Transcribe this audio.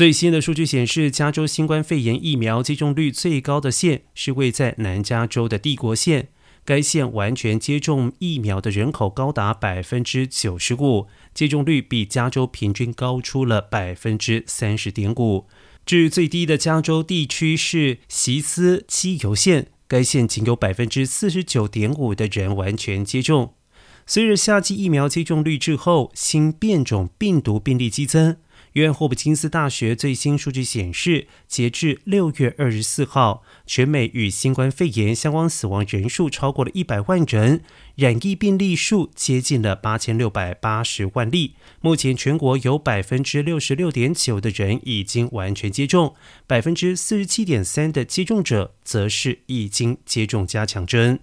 最新的数据显示，加州新冠肺炎疫苗接种率最高的县是位在南加州的帝国县。该县完全接种疫苗的人口高达百分之九十五，接种率比加州平均高出了百分之三十点五。至最低的加州地区是席斯基尤县，该县仅有百分之四十九点五的人完全接种。随着夏季疫苗接种率滞后，新变种病毒病例激增。约霍普金斯大学最新数据显示，截至六月二十四号，全美与新冠肺炎相关死亡人数超过了一百万人，染疫病例数接近了八千六百八十万例。目前，全国有百分之六十六点九的人已经完全接种，百分之四十七点三的接种者则是已经接种加强针。